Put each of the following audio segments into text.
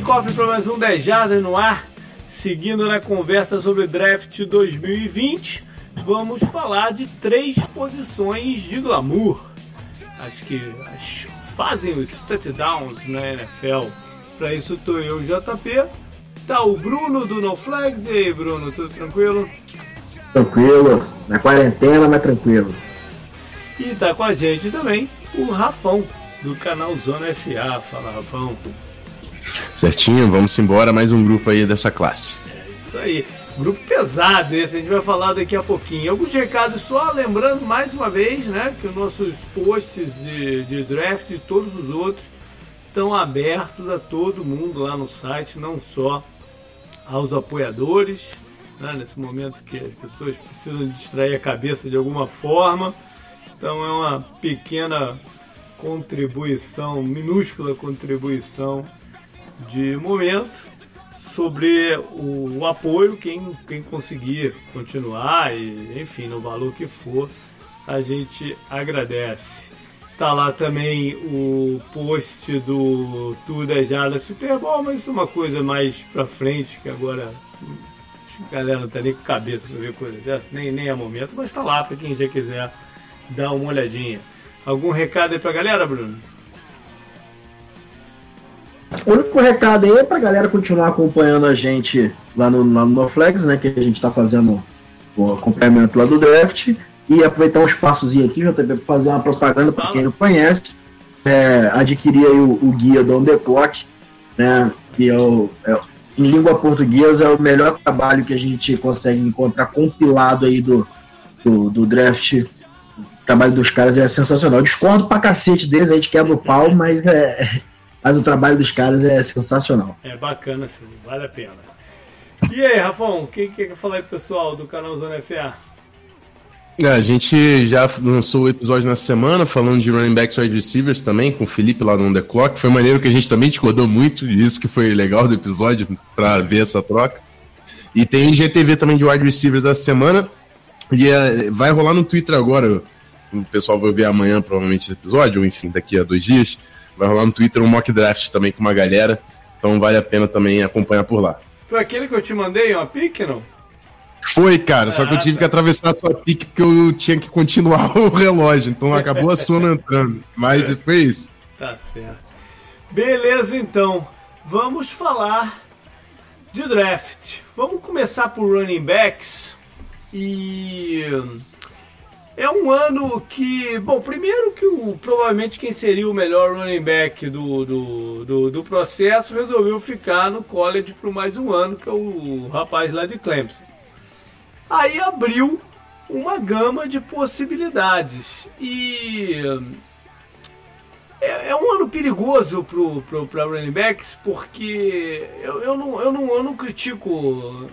cofre para mais um 10 Jardas no ar. Seguindo na conversa sobre draft 2020, vamos falar de três posições de glamour. As que as fazem os touchdowns na NFL. Para isso tô eu, JP. Tá o Bruno do No Flags. E aí, Bruno, tudo tranquilo? Tranquilo. Na quarentena, mas tranquilo. E tá com a gente também o Rafão, do canal Zona FA. Fala, Rafão. Certinho, vamos embora. Mais um grupo aí dessa classe. É isso aí. Grupo pesado esse, a gente vai falar daqui a pouquinho. Alguns recados só, lembrando mais uma vez, né, que os nossos posts de, de draft e todos os outros estão abertos a todo mundo lá no site, não só aos apoiadores, né, nesse momento que as pessoas precisam distrair a cabeça de alguma forma. Então é uma pequena contribuição, minúscula contribuição de momento sobre o, o, apoio, quem, quem conseguir continuar e enfim, no valor que for, a gente agradece. Tá lá também o post do Tour da Jada Super Bowl, mas isso é uma coisa mais pra frente, que agora a galera não tá nem com cabeça pra ver coisa dessa, nem, nem é momento, mas tá lá pra quem já quiser dar uma olhadinha. Algum recado aí pra galera, Bruno? O único recado aí é pra galera continuar acompanhando a gente lá no, lá no NoFlex, né? Que a gente tá fazendo o acompanhamento lá do draft. E aproveitar um espaçozinho aqui, JP, para fazer uma propaganda para quem não conhece. É, adquirir aí o, o, guia do On The Clock, né? Que é, o, é, em língua portuguesa é o melhor trabalho que a gente consegue encontrar compilado aí do, do, do draft. O trabalho dos caras é sensacional. Eu discordo pra cacete deles, a gente quebra o pau, mas é, mas o trabalho dos caras é sensacional. É bacana, sim, vale a pena. E aí, Rafão, o que, que quer falar aí pro pessoal do canal Zona FA? É, a gente já lançou o episódio na semana falando de running backs wide receivers também, com o Felipe lá no On The Clock. Foi maneiro que a gente também discordou muito, e isso que foi legal do episódio, para ver essa troca. E tem o IGTV também de wide receivers essa semana. E é, vai rolar no Twitter agora. O pessoal vai ver amanhã, provavelmente, esse episódio, ou enfim, daqui a dois dias. Vai rolar no Twitter um mock draft também com uma galera. Então vale a pena também acompanhar por lá. Foi aquele que eu te mandei, uma pique, não? Foi, cara, só que eu tive tá. que atravessar a sua pique porque eu tinha que continuar o relógio, então acabou a sua não entrando. Mas foi isso. Tá certo. Beleza, então. Vamos falar de draft. Vamos começar por running backs. E é um ano que, bom, primeiro que o, provavelmente quem seria o melhor running back do, do, do, do processo resolveu ficar no college por mais um ano, que é o rapaz lá de Clemson. Aí abriu uma gama de possibilidades e é, é um ano perigoso para pro, pro, running backs porque eu, eu, não, eu, não, eu não critico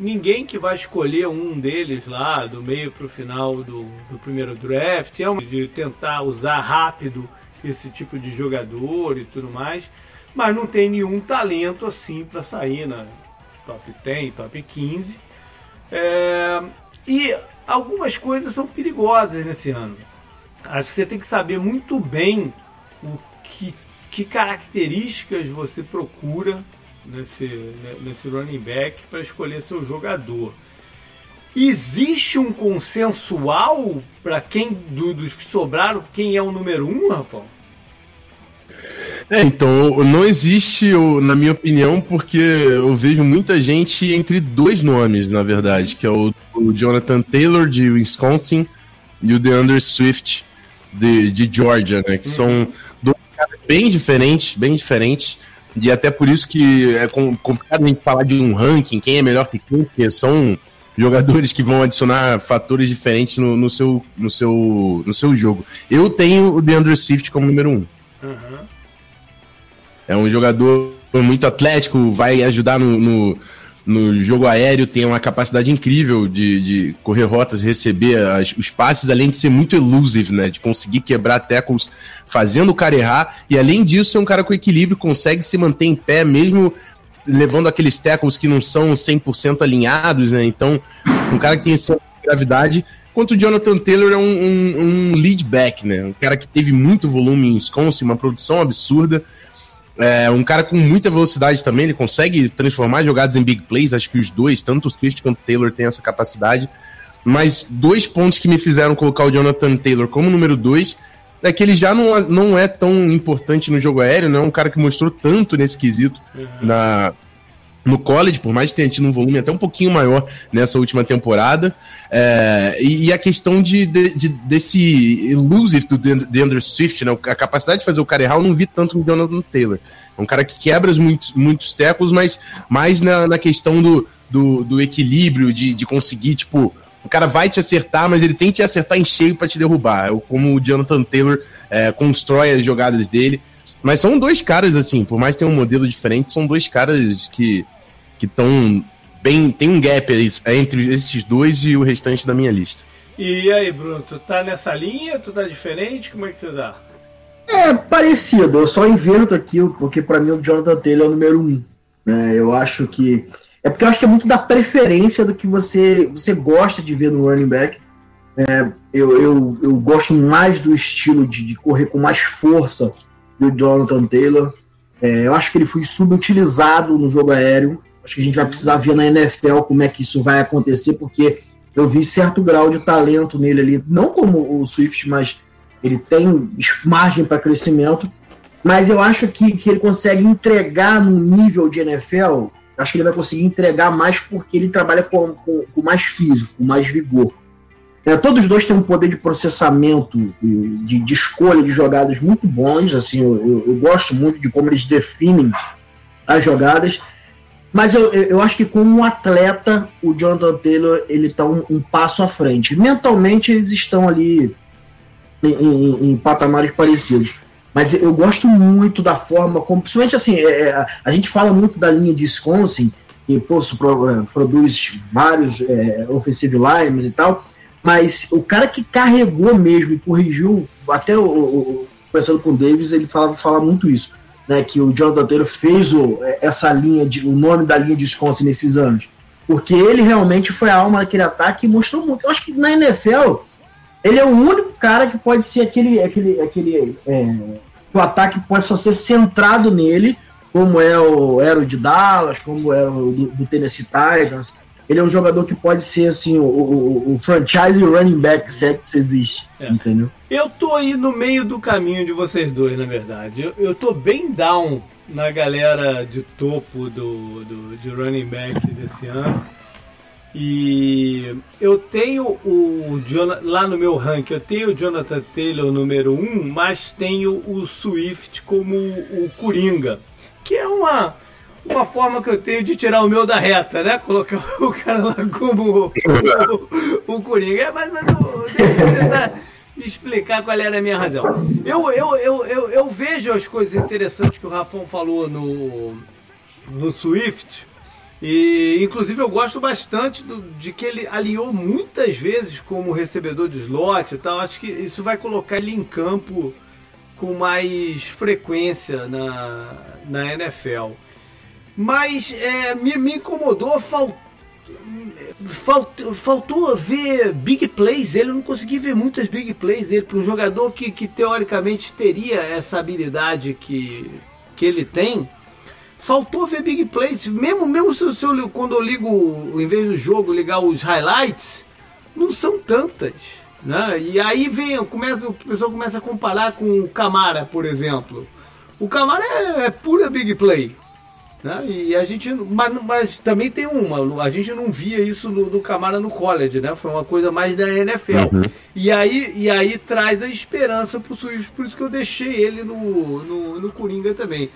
ninguém que vai escolher um deles lá do meio para o final do, do primeiro draft, é uma de tentar usar rápido esse tipo de jogador e tudo mais, mas não tem nenhum talento assim para sair na top 10, top 15. É, e algumas coisas são perigosas nesse ano. Acho que você tem que saber muito bem o que, que características você procura nesse, nesse running back para escolher seu jogador. Existe um consensual para quem do, dos que sobraram, quem é o número um, Rafael? É, então, não existe, na minha opinião, porque eu vejo muita gente entre dois nomes, na verdade, que é o, o Jonathan Taylor de Wisconsin e o DeAndre Swift de, de Georgia, né? Que uhum. são dois caras bem diferentes, bem diferentes. E até por isso que é complicado a gente falar de um ranking, quem é melhor que quem, porque são jogadores que vão adicionar fatores diferentes no, no, seu, no, seu, no seu jogo. Eu tenho o DeAndre Swift como número um. Uhum. É um jogador muito atlético, vai ajudar no, no, no jogo aéreo, tem uma capacidade incrível de, de correr rotas, receber as, os passes, além de ser muito elusive, né? De conseguir quebrar tackles fazendo o cara errar. E além disso, é um cara com equilíbrio, consegue se manter em pé, mesmo levando aqueles tackles que não são 100% alinhados, né? Então, um cara que tem essa gravidade. Enquanto o Jonathan Taylor é um, um, um lead back, né? Um cara que teve muito volume em Wisconsin, uma produção absurda. É um cara com muita velocidade também, ele consegue transformar jogadas em big plays, acho que os dois, tanto o Swift quanto o Taylor, têm essa capacidade. Mas dois pontos que me fizeram colocar o Jonathan Taylor como número dois é que ele já não, não é tão importante no jogo aéreo, não é um cara que mostrou tanto nesse quesito uhum. na, no college, por mais que tenha tido um volume até um pouquinho maior nessa última temporada. É, e, a questão de, de, de, desse elusive do DeAndre Swift, né, a capacidade de fazer o cara errar, eu não vi tanto no Jonathan Taylor. É um cara que quebra muitos, muitos tecos, mas mais na, na questão do, do, do equilíbrio, de, de conseguir, tipo, o cara vai te acertar, mas ele tem que te acertar em cheio para te derrubar. É como o Jonathan Taylor é, constrói as jogadas dele. Mas são dois caras, assim, por mais que tenha um modelo diferente, são dois caras que estão bem. Tem um gap entre esses dois e o restante da minha lista. E aí, Bruno, tu tá nessa linha? Tu tá diferente? Como é que tu dá? É parecido, eu só invento aqui, porque para mim o Jonathan Taylor é o número um. Né? Eu acho que é porque eu acho que é muito da preferência do que você, você gosta de ver no running back. É, eu, eu, eu gosto mais do estilo de, de correr com mais força do Jonathan Taylor. É, eu acho que ele foi subutilizado no jogo aéreo. Acho que a gente vai precisar ver na NFL como é que isso vai acontecer, porque eu vi certo grau de talento nele ali, não como o Swift, mas ele tem margem para crescimento. Mas eu acho que, que ele consegue entregar no nível de NFL acho que ele vai conseguir entregar mais porque ele trabalha com, com, com mais físico, com mais vigor. É, todos os dois têm um poder de processamento, de, de escolha de jogadas muito bons. Assim, eu, eu, gosto muito de como eles definem as jogadas. Mas eu, eu acho que como atleta, o Jonathan Taylor ele está um, um, passo à frente. Mentalmente eles estão ali em, em, em patamares parecidos. Mas eu gosto muito da forma como, principalmente assim, é, é a gente fala muito da linha de Wisconsin, que pô, é, produz vários é, offensive lines e tal, mas o cara que carregou mesmo e corrigiu, até o, o conversando com o Davis, ele fala, fala muito isso, né, que o Jonathan Taylor fez o, é, essa linha, de, o nome da linha de Wisconsin nesses anos, porque ele realmente foi a alma daquele ataque e mostrou muito. Eu acho que na NFL ele é o único cara que pode ser aquele. aquele, aquele é, o ataque possa ser centrado nele, como é o era o de Dallas, como é o do, do Tennessee Titans. Ele é um jogador que pode ser assim, o, o, o franchise running back, se é que isso existe. É. Entendeu? Eu tô aí no meio do caminho de vocês dois, na verdade. Eu, eu tô bem down na galera de topo do, do, de running back desse ano. E eu tenho o lá no meu ranking, eu tenho o Jonathan Taylor número 1, um, mas tenho o Swift como o Coringa, que é uma uma forma que eu tenho de tirar o meu da reta, né? Colocar o cara lá como o, o, o Coringa. É, mas, mas eu, eu tentar explicar qual era a minha razão. Eu, eu, eu, eu, eu vejo as coisas interessantes que o Rafão falou no, no Swift, e inclusive eu gosto bastante do, de que ele alinhou muitas vezes como recebedor de slot e tal. Acho que isso vai colocar ele em campo com mais frequência na, na NFL. Mas é, me, me incomodou, falt, falt, faltou ver big plays. Ele não consegui ver muitas big plays dele para um jogador que, que teoricamente teria essa habilidade que, que ele tem faltou ver big plays. Mesmo, mesmo se, se eu, quando eu ligo, em vez do jogo, ligar os highlights, não são tantas. Né? E aí vem, começa, o pessoal começa a comparar com o Camara, por exemplo. O Camara é, é pura big play. Né? E a gente, mas, mas, também tem uma, a gente não via isso do, do Camara no college, né? Foi uma coisa mais da NFL. Uhum. E, aí, e aí traz a esperança pro Swift, por isso que eu deixei ele no, no, no Coringa também.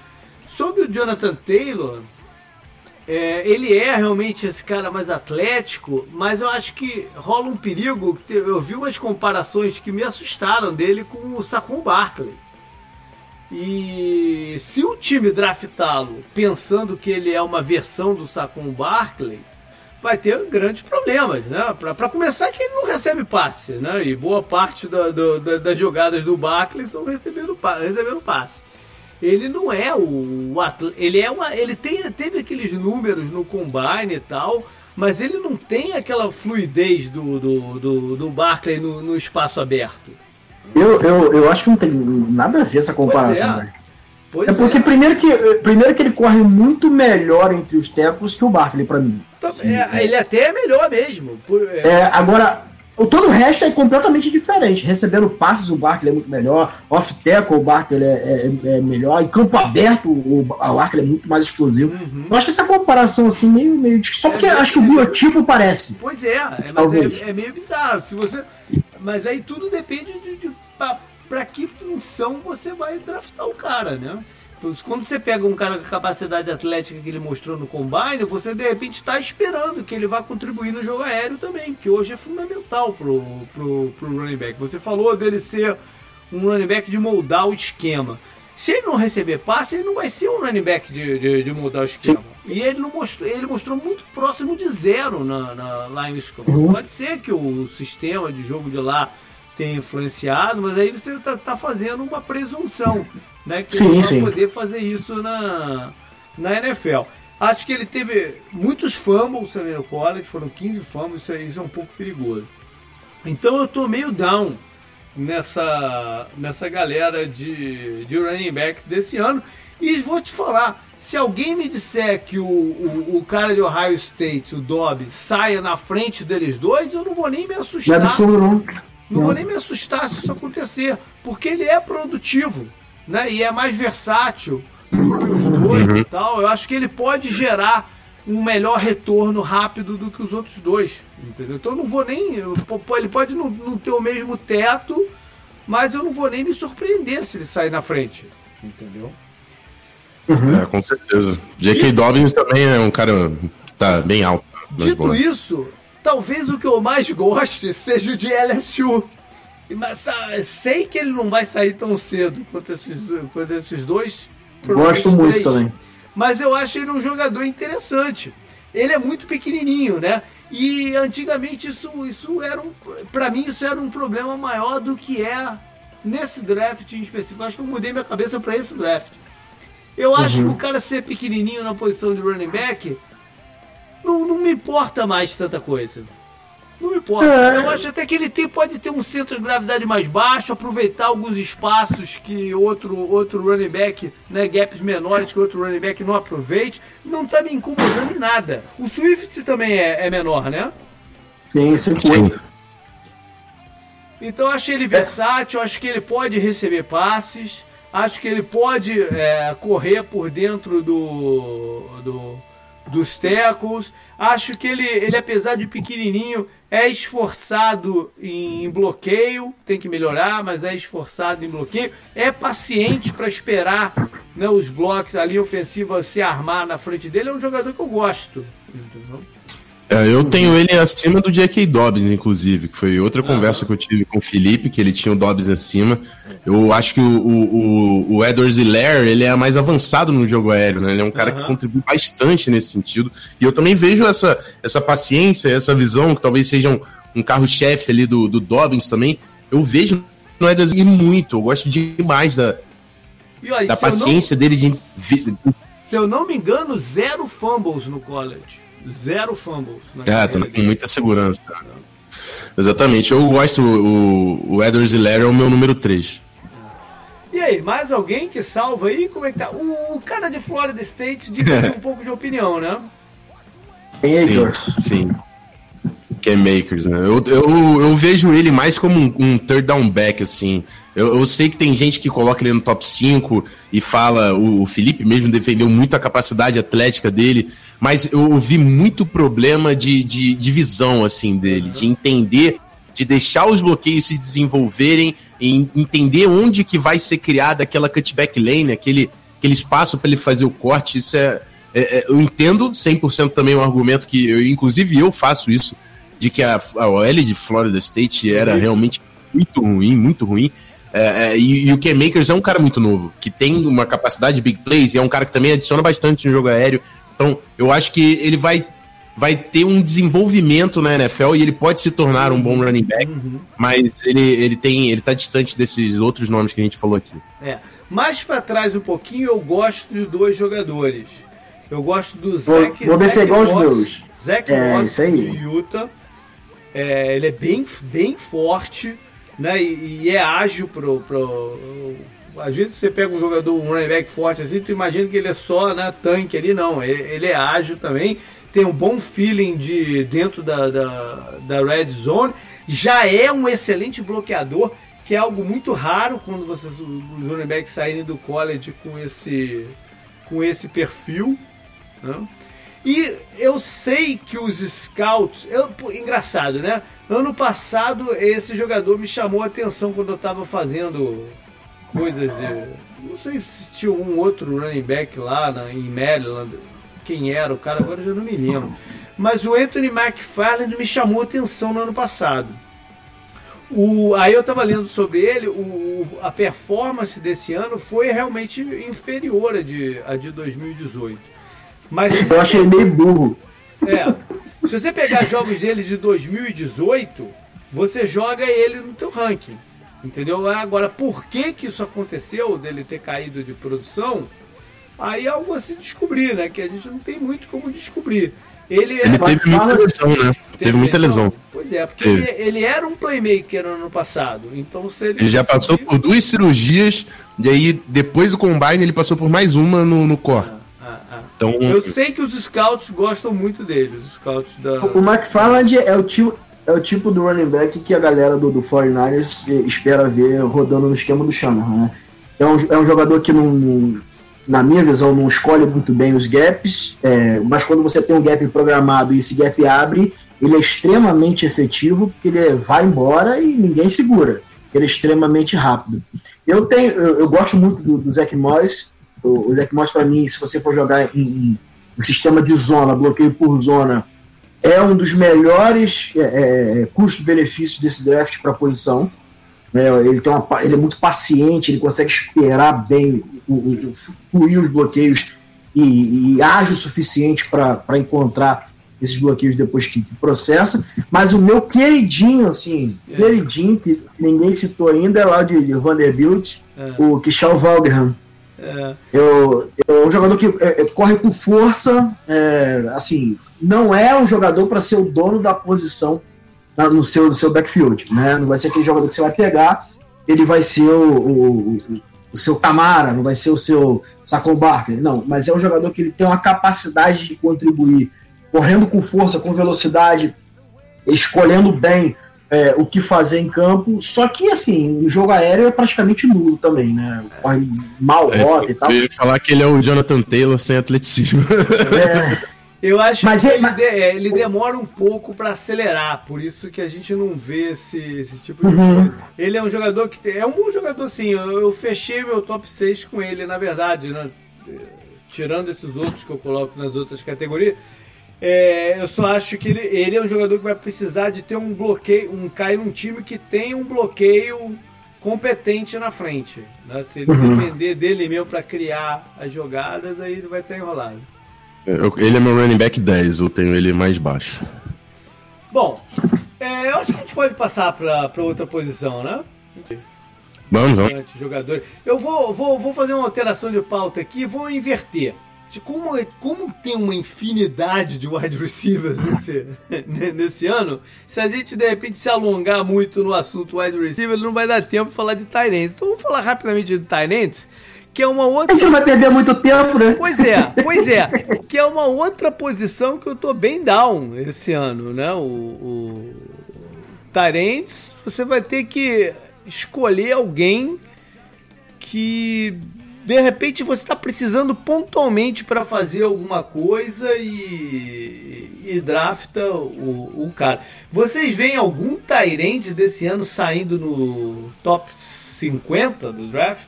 Sobre o Jonathan Taylor, é, ele é realmente esse cara mais atlético, mas eu acho que rola um perigo. Eu vi umas comparações que me assustaram dele com o Saquon Barkley. E se o time draftá-lo pensando que ele é uma versão do Saquon Barkley, vai ter grandes problemas, né? Para começar, que ele não recebe passe, né? E boa parte da, da, das jogadas do Barkley são recebendo, recebendo passe ele não é o, atleta, ele é uma, ele tem, teve aqueles números no combine e tal, mas ele não tem aquela fluidez do, do, do, do Barkley no, no espaço aberto. Eu, eu, eu acho que não tem nada a ver essa comparação. É. Pois é porque é. Primeiro, que, primeiro que ele corre muito melhor entre os tempos que o Barkley, para mim. É, ele até é melhor mesmo. É. é, agora, o todo o resto é completamente diferente. Recebendo passes, o Barkley é muito melhor. Off-tackle, o Barkley é, é, é, melhor. Em campo aberto, o, Barkley é muito mais explosivo. Uhum. Eu acho essa comparação assim meio. meio só porque acho que o biotipo parece. Pois é, mas é, meio bizarro. Se você, mas aí tudo depende de, de para que função você vai draftar o cara, né? Quando você pega um cara com a capacidade atlética que ele mostrou no combine, você de repente está esperando que ele vá contribuir no jogo aéreo também, que hoje é fundamental pro, pro, pro running back. Você falou dele ser um running back de moldar o esquema. Se ele não receber passe, ele não vai ser um running back de, de, de moldar o esquema. E ele não mostrou, ele mostrou muito próximo de zero na, na, lá em Wisconsin. Uhum. Pode ser que o sistema de jogo de lá tenha influenciado, mas aí você está tá fazendo uma presunção, né? Que sim, ele vai sim. poder fazer isso na, na NFL. Acho que ele teve muitos fumbles também no college, foram 15 fumbles, isso, isso é um pouco perigoso. Então eu tô meio down nessa, nessa galera de, de running backs desse ano. E vou te falar, se alguém me disser que o, o, o, cara de Ohio State, o Dobbs, saia na frente deles dois, eu não vou nem me assustar. Não é absurdo, não. Não vou nem me assustar se isso acontecer, porque ele é produtivo, né? E é mais versátil do que os dois uhum. e tal. Eu acho que ele pode gerar um melhor retorno rápido do que os outros dois, entendeu? Então eu não vou nem. Ele pode não, não ter o mesmo teto, mas eu não vou nem me surpreender se ele sair na frente, entendeu? Uhum. É, com certeza. J.K. Dobbins também é um cara que tá bem alto. Dito isso, Talvez o que eu mais goste seja o de LSU. Mas ah, sei que ele não vai sair tão cedo quanto esses, quanto esses dois. Gosto muito três. também. Mas eu acho ele um jogador interessante. Ele é muito pequenininho, né? E antigamente isso, isso era um, para mim isso era um problema maior do que é nesse draft em específico. Acho que eu mudei minha cabeça para esse draft. Eu acho uhum. que o cara ser pequenininho na posição de running back não, não me importa mais tanta coisa. Não me importa. É. Eu acho até que ele tem, pode ter um centro de gravidade mais baixo, aproveitar alguns espaços que outro, outro running back, né, gaps menores que outro running back não aproveite. Não tá me incomodando em nada. O Swift também é, é menor, né? Sim, sim. Então eu acho ele versátil, acho que ele pode receber passes, acho que ele pode é, correr por dentro do, do dos tackles. Acho que ele, ele, apesar de pequenininho, é esforçado em bloqueio, tem que melhorar, mas é esforçado em bloqueio. É paciente para esperar né, os blocos, ali ofensiva se armar na frente dele. É um jogador que eu gosto. Entendeu? É, eu tenho ele acima do J.K. Dobbs, inclusive, que foi outra conversa que eu tive com o Felipe, que ele tinha o Dobbs acima. Eu acho que o, o, o Edwards Hilaire, ele é mais avançado no jogo aéreo, né? Ele é um cara uhum. que contribui bastante nesse sentido. E eu também vejo essa, essa paciência, essa visão, que talvez seja um, um carro-chefe ali do, do Dobbins também. Eu vejo no Edwards muito, eu gosto demais da, olha, da paciência não, dele de... Se eu não me engano, zero fumbles no college. Zero fumbles. É, também com muita segurança. Exatamente. Eu gosto, o, o Edwards Hilaire é o meu número 3. E aí, mais alguém que salva aí? Como é que tá? O, o cara de Florida State divide um pouco de opinião, né? Sim, sim. Cam Makers, né? Eu, eu, eu vejo ele mais como um, um third down back, assim. Eu, eu, sei que tem gente que coloca ele no top 5 e fala, o, o Felipe mesmo defendeu muito a capacidade atlética dele, mas eu ouvi muito problema de, de, de visão, assim, dele, de entender, de deixar os bloqueios se desenvolverem, e entender onde que vai ser criada aquela cutback lane, aquele, aquele espaço para ele fazer o corte, isso é, é, é eu entendo 100% também um argumento que, eu, inclusive eu faço isso, de que a, a OL de Florida State era realmente muito ruim, muito ruim, é, é, e, e, o Cam Makers é um cara muito novo, que tem uma capacidade de big plays e é um cara que também adiciona bastante no jogo aéreo. Então, eu acho que ele vai, vai ter um desenvolvimento na NFL e ele pode se tornar um bom running back, uhum. mas ele, ele tem ele tá distante desses outros nomes que a gente falou aqui. É. Mais para trás um pouquinho, eu gosto de dois jogadores. Eu gosto do Zach. Vou, vou ver se é igual os meus. Zach é, Moss de Utah. É, ele é bem, bem forte né? E, e é ágil pro, pro, às vezes você pega um jogador, um running back forte assim, tu imagina que ele é só né, tanque ali, não. Ele, ele é ágil também, tem um bom feeling de dentro da, da, da red zone, já é um excelente bloqueador, que é algo muito raro quando vocês, os running backs saírem do college com esse, com esse perfil. Né? E eu sei que os scouts. Eu, pô, engraçado, né? Ano passado, esse jogador me chamou a atenção quando eu estava fazendo coisas de. Não sei se tinha um outro running back lá na, em Maryland. Quem era o cara, agora eu já não me lembro. Mas o Anthony McFarland me chamou a atenção no ano passado. O, aí eu estava lendo sobre ele, o, a performance desse ano foi realmente inferior a de, a de 2018. Mas eu achei meio burro. É. Se você pegar jogos dele de 2018, você joga ele no teu ranking. Entendeu? Agora, por que que isso aconteceu, dele ter caído de produção? Aí é algo a se descobrir, né? Que a gente não tem muito como descobrir. Ele, ele teve muita lesão, né? Teve, teve muita lesão. Pois é, porque ele, ele, era um playmaker no ano passado. Então, se ele, ele já passou por duas cirurgias, e aí depois do combine ele passou por mais uma no, no core. Ah. Então, eu sei que os scouts gostam muito dele, os scouts da. O McFarland é o tipo, é o tipo do running back que a galera do, do 49ers espera ver rodando no esquema do Shanahan, né? É um, é um jogador que não, não, na minha visão, não escolhe muito bem os gaps, é, mas quando você tem um gap programado e esse gap abre, ele é extremamente efetivo, porque ele vai embora e ninguém segura. Ele é extremamente rápido. Eu tenho, eu, eu gosto muito do, do Zach Morris, o, o Zach Moss, para mim, se você for jogar em, em um sistema de zona, bloqueio por zona, é um dos melhores é, é custo-benefícios desse draft para a posição. É, ele, tem uma, ele é muito paciente, ele consegue esperar bem, o, o, fluir os bloqueios e, e ágil o suficiente para encontrar esses bloqueios depois que, que, processa. Mas o meu queridinho, assim, é. queridinho, que ninguém citou ainda, é lá de, de Vanderbilt, é. o Kishal Valgraham. É. Eu, eu, um jogador que é, é, corre com força, é, assim, não é um jogador para ser o dono da posição na, no, seu, no seu backfield, né? Não vai ser aquele jogador que você vai pegar, ele vai ser o, o, o seu Camara, não vai ser o seu Sacon Barker, não, mas é um jogador que ele tem uma capacidade de contribuir, correndo com força, com velocidade, escolhendo bem é, o que fazer em campo. Só que, assim, o jogo aéreo é praticamente nulo também, né? Corre mal, é, rota e tal. Eu ia falar que ele é o Jonathan Taylor sem atleticismo. É. Eu acho mas que ele, mas... É, ele, demora um pouco para acelerar, por isso que a gente não vê esse, esse tipo de uhum. coisa. Ele é um jogador que tem, é um bom jogador, sim. Eu, eu, fechei meu top 6 com ele, na verdade, né? Tirando esses outros que eu coloco nas outras categorias. É, eu só acho que ele, ele, é um jogador que vai precisar de ter um bloqueio, um cair num time que tem um bloqueio competente na frente. Né? Se ele uhum. depender dele mesmo para criar as jogadas, aí ele vai estar enrolado. Eu, ele é meu running back 10, eu tenho ele mais baixo. Bom, é, eu acho que a gente pode passar para outra posição, né? Vamos, vamos. Jogador. Eu vou, vou, vou fazer uma alteração de pauta aqui e vou inverter como, como tem uma infinidade de wide receivers nesse, nesse ano, se a gente de repente se alongar muito no assunto wide receiver, não vai dar tempo de falar de Tyrants. Então vamos falar rapidamente de Tyrants, que é uma outra. A gente não vai perder muito tempo, né? Pois é, pois é. que é uma outra posição que eu tô bem down esse ano, né? O, o Tyrants, você vai ter que escolher alguém que de repente você está precisando pontualmente para fazer alguma coisa e, e drafta o, o, cara. Vocês veem algum Tyrande desse ano saindo no top 50 do draft?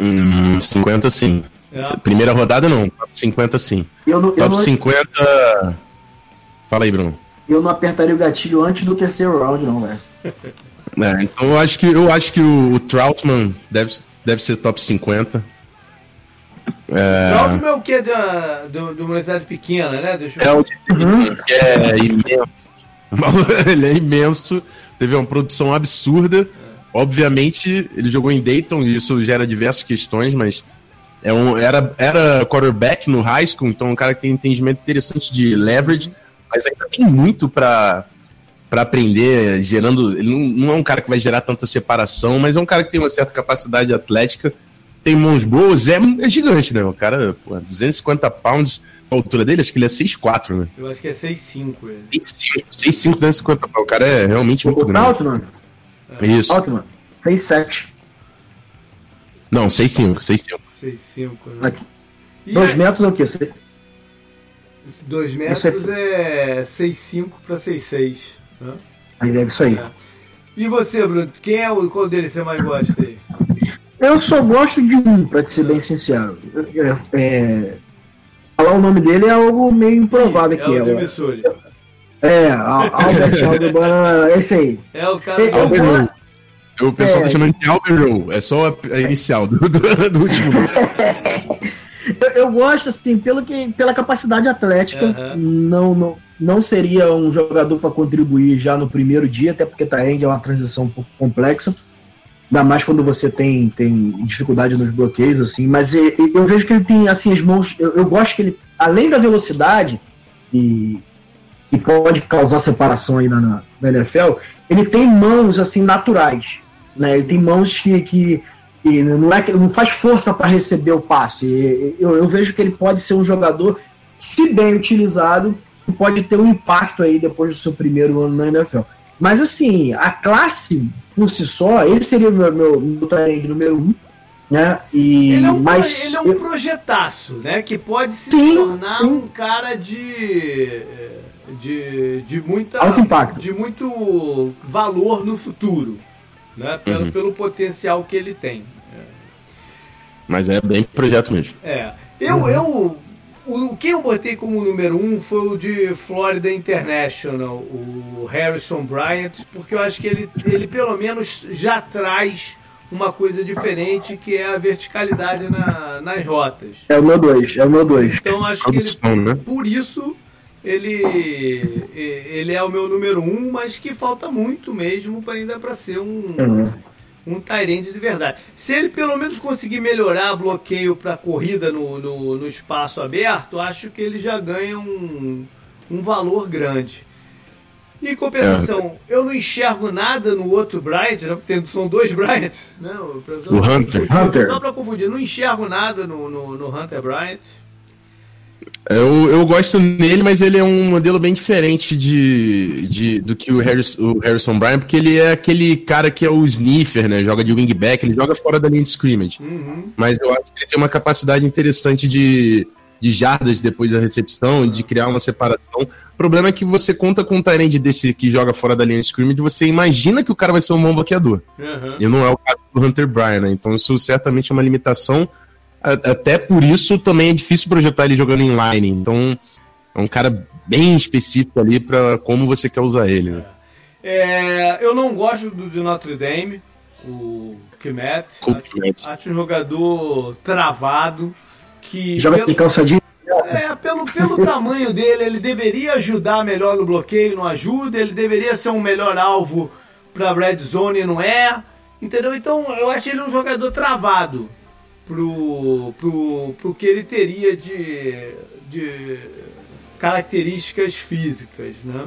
Hum, 50 sim. É. Primeira rodada não, top 50 sim. Eu não, top eu não... 50. Fala aí, Bruno. Eu não apertaria o gatilho antes do terceiro round, não, velho. É, então eu acho que eu acho que o, o Troutman deve deve ser top 50. É... Troutman é o que do, do, do uma cidade pequena, né? Deixa eu... É, uhum. é imenso. ele é imenso, teve uma produção absurda. É. Obviamente, ele jogou em Dayton e isso gera diversas questões, mas é um, era, era quarterback no high school, então um cara que tem entendimento interessante de leverage, mas ainda tem muito para para aprender, gerando. Ele não, não, é um cara que vai gerar tanta separação, mas é um cara que tem uma certa capacidade atlética, tem mãos boas, é, é gigante, né? O cara, pô, 250 pounds, a altura dele, acho que ele é 6'4, né? Eu acho que é 6'5. 6'5, 250 pounds. O cara é realmente muito grande. Alto, mano. É. Isso. Alto, mano. 6'7. Não, 6'5, 6'5. 6'5, né? Aqui. 2 metros é o quê? 2 metros é 6'5 para 6'6. Né? Aí é isso aí. É. E você, Bruno? Quem é o qual deles você mais gosta aí? Eu só gosto de um, pra te ser bem sincero. É, é, falar o nome dele é algo meio improvável aqui. É, o é, Albert Aldebaran, esse aí. É o cara. É, Albert O pessoal tá é, tá chamando de Albert é só a inicial do, do, do último. eu, eu, gosto, assim, pelo que, pela capacidade atlética. Uhum. Não, não, não seria um jogador para contribuir já no primeiro dia, até porque Tyrande é uma transição um pouco complexa. Ainda mais quando você tem, tem dificuldade nos bloqueios, assim. Mas eu, vejo que ele tem, assim, as mãos. Eu, eu, gosto que ele, além da velocidade, e, e pode causar separação aí na, na NFL, ele tem mãos, assim, naturais. Né? Ele tem mãos que, que, que não, é, que não faz força para receber o passe. Eu, eu vejo que ele pode ser um jogador, se bem utilizado, pode ter um impacto aí depois do seu primeiro ano na NFL. Mas assim, a classe por si só, ele seria o meu, meu, meu número um. Né? E, ele, é um, mas, ele é um projetaço, né? Que pode se sim, tornar sim. um cara de, de, de, muita, Alto impacto. de muito valor no futuro, né? Pelo, uhum. pelo potencial que ele tem. Mas é bem projeto mesmo. É. Eu, uhum. eu o, quem eu botei como número um foi o de Florida International, o Harrison Bryant, porque eu acho que ele, ele pelo menos já traz uma coisa diferente que é a verticalidade na, nas rotas. É o meu dois, é o meu dois. Então acho que ele, né? por isso ele, ele é o meu número um, mas que falta muito mesmo para ainda para ser um. Uhum um Tyrande de verdade. Se ele pelo menos conseguir melhorar bloqueio para corrida no, no, no, espaço aberto, acho que ele já ganha um, um valor grande. Em compensação, é. eu não enxergo nada no outro Bryant, né? Porque são dois Bryant. Não, o Hunter. Hunter. Só para confundir, não enxergo nada no, no, no Hunter Bryant. Eu, eu gosto nele, mas ele é um modelo bem diferente de, de do que o, Harris, o Harrison Bryan, porque ele é aquele cara que é o sniffer, né? Joga de wingback, ele joga fora da linha de scrimmage. Uhum. Mas eu acho que ele tem uma capacidade interessante de, de jardas depois da recepção, de criar uma separação. O problema é que você conta com um Tyrande desse que joga fora da linha de scrimmage, você imagina que o cara vai ser um bom bloqueador. Uhum. E não é o caso do Hunter Bryan, né? Então isso certamente é uma limitação até por isso também é difícil projetar ele jogando inline. Então é um cara bem específico ali para como você quer usar ele. Né? É, eu não gosto do de Notre Dame, o Kimet. Acho, acho um jogador travado. Que Joga pelo, de calçadinho. É, pelo, pelo tamanho dele, ele deveria ajudar melhor no bloqueio, não ajuda. Ele deveria ser um melhor alvo para red zone, não é. Entendeu? Então eu acho ele um jogador travado pro, pro, pro que ele teria de, de características físicas, né?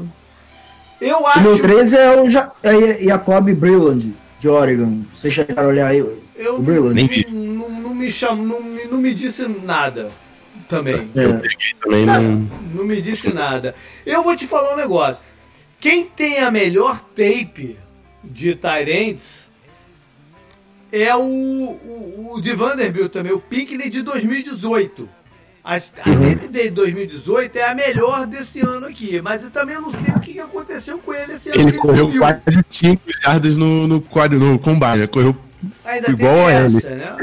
Eu acho. O 13 é o ja é Jacob Brilland, de Oregon. Vocês chegaram a olhar aí eu o Brilland? Não, não, não, me cham, não, não me disse nada também. É. também não... não me disse nada. Eu vou te falar um negócio. Quem tem a melhor tape de Tyrants é o, o, o de Vanderbilt também, o Pinkney de 2018. A, a uhum. de 2018 é a melhor desse ano aqui, mas eu também não sei o que aconteceu com ele esse ano. Ele correu quase 5 jardas no, no, no, no combine, correu ainda igual a ele. Essa, né?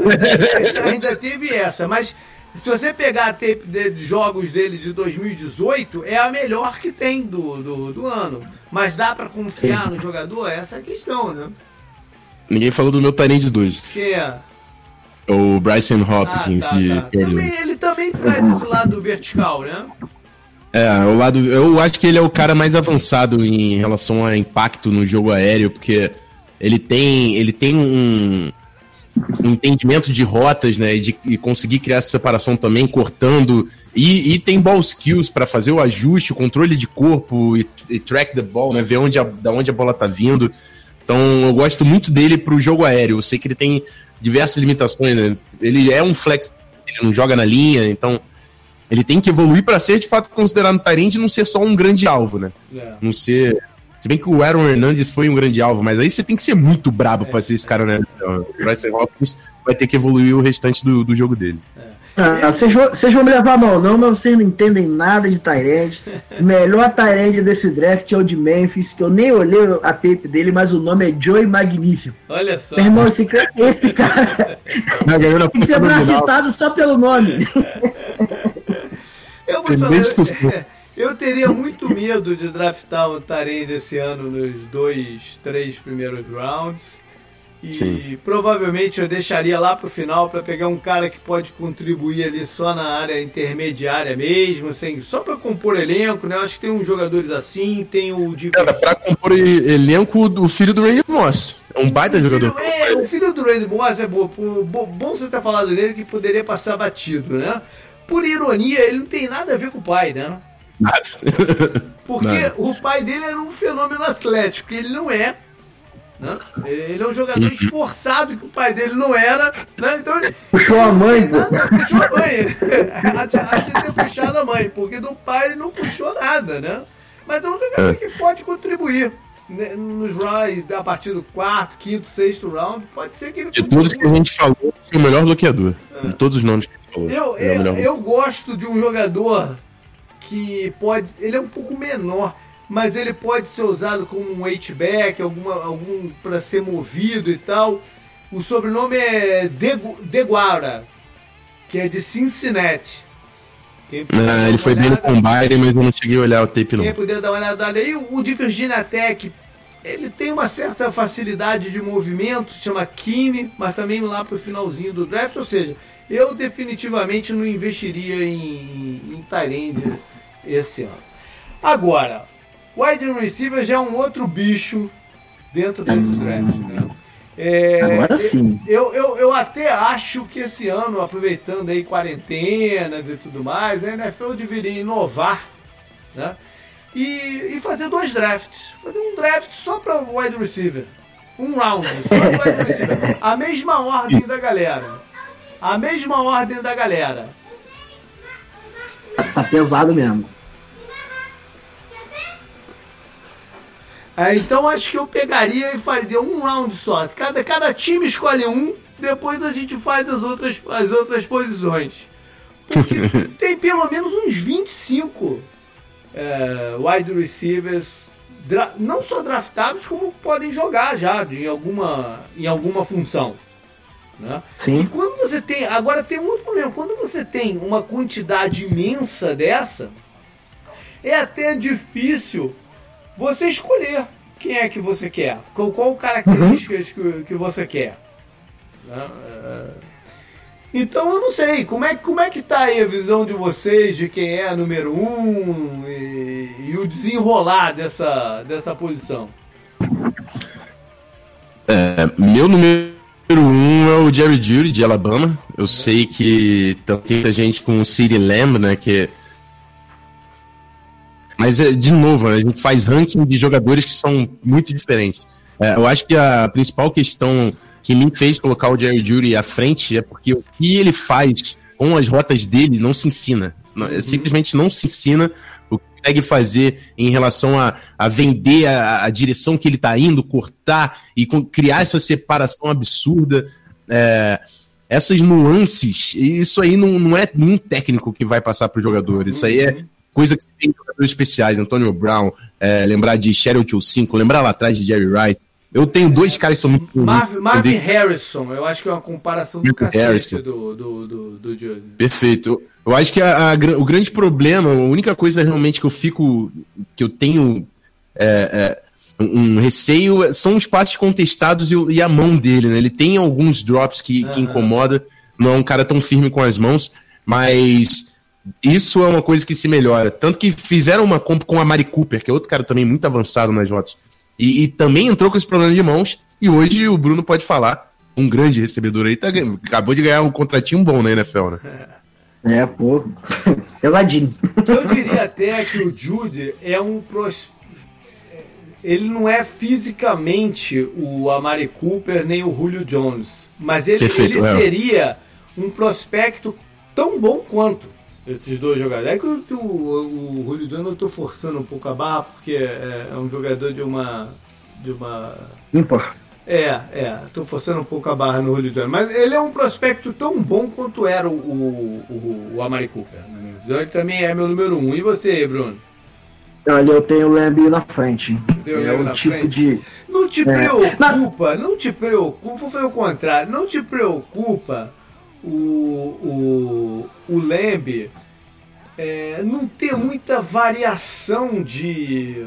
ainda teve essa, mas se você pegar a tape de jogos dele de 2018, é a melhor que tem do, do, do ano. Mas dá para confiar Sim. no jogador? Essa é a questão, né? Ninguém falou do meu Tyrande 2. Quem é? O Bryson Hopkins ah, tá, de tá. Também, ele também traz esse lado vertical, né? É, o lado. Eu acho que ele é o cara mais avançado em relação a impacto no jogo aéreo, porque ele tem. Ele tem um. um entendimento de rotas, né? E, de, e conseguir criar essa separação também, cortando. E, e tem ball skills para fazer o ajuste, o controle de corpo e, e, track the ball, né? Ver onde a, da onde a bola tá vindo. Então eu gosto muito dele pro jogo aéreo. Eu sei que ele tem diversas limitações, né? Ele é um flex, ele não joga na linha, então ele tem que evoluir para ser de fato considerado Tyrande e não ser só um grande alvo, né? É. Não ser. Se bem que o Aaron Hernandez foi um grande alvo, mas aí você tem que ser muito brabo é. pra ser esse cara, né? O Bryce Hopkins vai ter que evoluir o restante do, do jogo dele. Ah, vocês, vão, me levar mal, não, mas vocês não entendem nada de Tyrande. O melhor Tyrande desse draft é o de Memphis, que eu nem olhei a tape dele, mas o nome é Joey Magnífico. Olha só. Meu irmão, esse, esse cara tem que ser draftado só pelo nome. Eu vou falar, eu, eu teria muito medo de draftar o Tyrande esse ano nos dois, três primeiros rounds. E Sim. provavelmente eu deixaria lá pro final para pegar um cara que pode contribuir ali só na área intermediária mesmo, assim, só para compor elenco, né? Eu acho que tem uns jogadores assim, tem o. Cara, pra compor elenco, o filho do Randy Moss. É um baita o jogador. Filho, é, o filho do Randy Moss é bom. Bom você ter falado dele que poderia passar batido, né? Por ironia, ele não tem nada a ver com o pai, né? Nada. Porque Nada. o pai dele era um fenômeno atlético, ele não é. Né? Ele é um jogador uhum. esforçado que o pai dele não era. Né? Então, puxou a mãe, nada, Puxou a mãe. Há de ter puxado a mãe, porque do pai ele não puxou nada, né? Mas é um jogador é. que pode contribuir né, nos rounds a partir do quarto, quinto, sexto round. Pode ser que ele. De tudo que a gente falou, é o melhor bloqueador. É. De todos os nomes que a gente falou. Eu, é eu, eu gosto de um jogador que pode. Ele é um pouco menor mas ele pode ser usado como um H-back, alguma, algum para ser movido e tal. O sobrenome é Deguara, que é de Cincinnati. Ah, ele foi bem no combine, mas eu não cheguei a olhar o tape não. Quem puder dar uma olhada aí, o de Virginia Tech, ele tem uma certa facilidade de movimento, chama Kine, mas também lá pro finalzinho do draft, ou seja, eu definitivamente não investiria em, em Tyrande esse ano. Agora, Wide receiver já é um outro bicho dentro desse draft. Né? É, Agora sim. Eu, eu, eu até acho que esse ano, aproveitando aí quarentenas e tudo mais, a NFL deveria inovar né? e, e fazer dois drafts. Fazer um draft só para wide receiver. Um round, só para wide receiver. A mesma ordem da galera. A mesma ordem da galera. Tá pesado mesmo. É, então acho que eu pegaria e faria um round só. Cada, cada time escolhe um, depois a gente faz as outras, as outras posições. Porque tem pelo menos uns 25 é, wide receivers, não só draftados, como podem jogar já em alguma, em alguma função. Né? Sim. E quando você tem. Agora tem um outro problema. Quando você tem uma quantidade imensa dessa, é até difícil você escolher quem é que você quer, qual, qual características uhum. que, que você quer. Né? É, então eu não sei, como é, como é que tá aí a visão de vocês de quem é número um e, e o desenrolar dessa, dessa posição? É, meu número um é o Jerry Judy de Alabama. Eu sei que tem muita gente com o City Lamb, né, que é mas, é, de novo, a gente faz ranking de jogadores que são muito diferentes. É, eu acho que a principal questão que me fez colocar o Jerry Judy à frente é porque o que ele faz com as rotas dele não se ensina. Não, uhum. Simplesmente não se ensina o que consegue fazer em relação a, a vender a, a direção que ele está indo, cortar e com, criar essa separação absurda. É, essas nuances, isso aí não, não é nenhum técnico que vai passar para o jogador. Isso aí é uhum coisa que tem jogadores especiais, Antonio Brown, é, lembrar de Cheryl Tio 5, lembrar lá atrás de Jerry Rice. Eu tenho dois caras que são muito. Marvin, Marvin Harrison, eu acho que é uma comparação do cacete do, do, do, do Perfeito. Eu acho que a, a, o grande problema, a única coisa realmente que eu fico. que eu tenho. É, é, um receio são os passes contestados e, e, a mão dele, né? Ele tem alguns drops que, uhum. que incomoda, não é um cara tão firme com as mãos, mas isso é uma coisa que se melhora. Tanto que fizeram uma compra com a Mari Cooper, que é outro cara também muito avançado nas rotas. E, e, também entrou com esse problema de mãos. E hoje o Bruno pode falar um grande recebedor aí, tá, acabou de ganhar um contratinho bom na NFL, né? É, pô, pesadinho. Eu diria até que o Jude é um pros... ele não é fisicamente o Amari Cooper nem o Julio Jones, mas ele, Perfeito, ele é. seria um prospecto tão bom quanto esses dois jogadores. É que o, o, o Julio eu estou forçando um pouco a barra porque é, é um jogador de uma de uma ímpar é, é, tô forçando um pouco a barra no Julio Jones, mas ele é um prospecto tão bom quanto era o, o, o, o Amari Cooper. Ele também é meu número um. E você, Bruno? Olha, eu tenho o Lamb na frente. É o tipo frente. de. Não te é. preocupa, não te preocupa, foi o contrário, não te preocupa o, o, o Lamb é, não ter muita variação de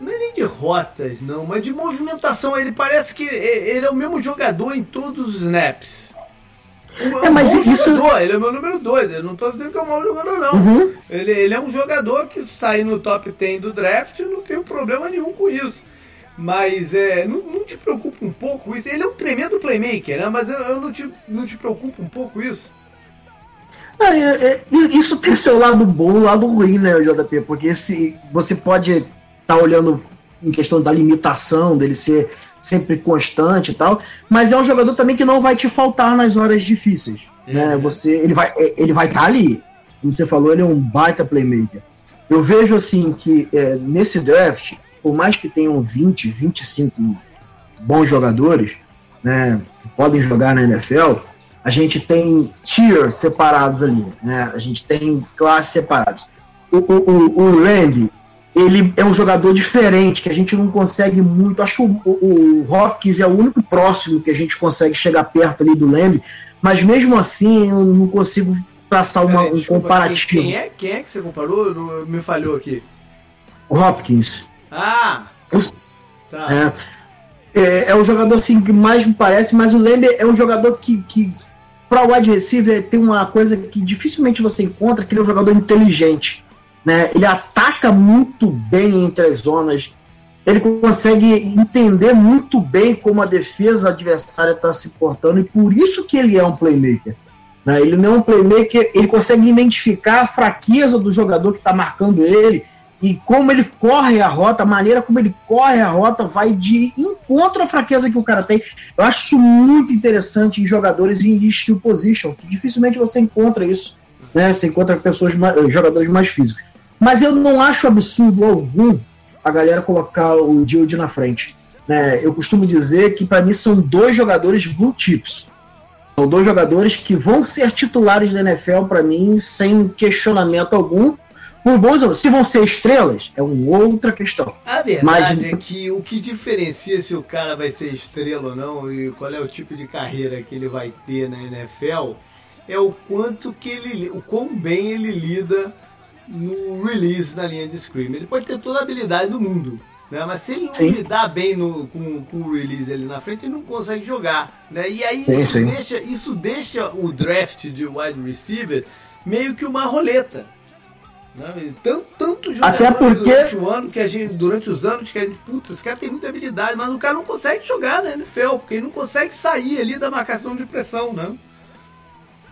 não é nem de rotas, não, mas de movimentação. Ele parece que ele é o mesmo jogador em todos os snaps. É, mas um isso... jogador, ele é meu número 2. Eu não estou dizendo que é um mau jogador, não. Uhum. Ele, ele é um jogador que sai no top 10 do draft e não tem problema nenhum com isso. Mas é, não, não, te preocupa um pouco isso. Ele é um tremendo playmaker, né? Mas eu, eu não, te, não te preocupa um pouco isso. É, é, é, isso tem seu lado bom e lado ruim, né, JP? Porque se você pode tá olhando em questão da limitação, dele ser sempre constante e tal, mas é um jogador também que não vai te faltar nas horas difíceis, né? Uhum. Você, ele vai ele vai estar tá ali. Como você falou, ele é um baita playmaker. Eu vejo assim que é, nesse draft, por mais que tenham 20, 25 bons jogadores, né, que podem jogar na NFL, a gente tem tiers separados ali, né? A gente tem classes separadas. O, o, o, Randy, ele é um jogador diferente, que a gente não consegue muito. Acho que o, o, o Hopkins é o único próximo que a gente consegue chegar perto ali do Lembre, mas mesmo assim eu não consigo traçar uma, um comparativo. Quem é, quem é que você comparou? Me falhou aqui. O Hopkins. Ah! Tá. É, é, é o jogador assim, que mais me parece, mas o Lembre é um jogador que, que para o wide receiver tem uma coisa que dificilmente você encontra, que ele é um jogador inteligente. Né? Ele ataca muito bem entre as zonas, ele consegue entender muito bem como a defesa adversária está se portando e por isso que ele é um playmaker. Né? Ele não é um playmaker, ele consegue identificar a fraqueza do jogador que está marcando ele e como ele corre a rota, a maneira como ele corre a rota vai de encontro à fraqueza que o cara tem. Eu acho isso muito interessante em jogadores em skill position, que dificilmente você encontra isso, né? Você encontra pessoas, jogadores mais físicos. Mas eu não acho absurdo algum a galera colocar o Dilde na frente. Né? Eu costumo dizer que para mim são dois jogadores blue chips. São dois jogadores que vão ser titulares da NFL para mim sem questionamento algum. Por bons se vão ser estrelas, é uma outra questão. A verdade Mas... é que o que diferencia se o cara vai ser estrela ou não e qual é o tipo de carreira que ele vai ter na NFL é o quanto que ele, o quão bem ele lida no release na linha de scream. Ele pode ter toda a habilidade do mundo, né? mas se ele não sim. lidar bem no, com, com, o release ali na frente, ele não consegue jogar. Né? E aí sim, isso, sim. Deixa, isso deixa o draft de wide receiver meio que uma roleta. Né? Tanto, tanto Até porque... durante o ano que a gente, durante os anos que a gente, puta, esse cara tem muita habilidade, mas o cara não consegue jogar na NFL, porque ele não consegue sair ali da marcação de pressão, né?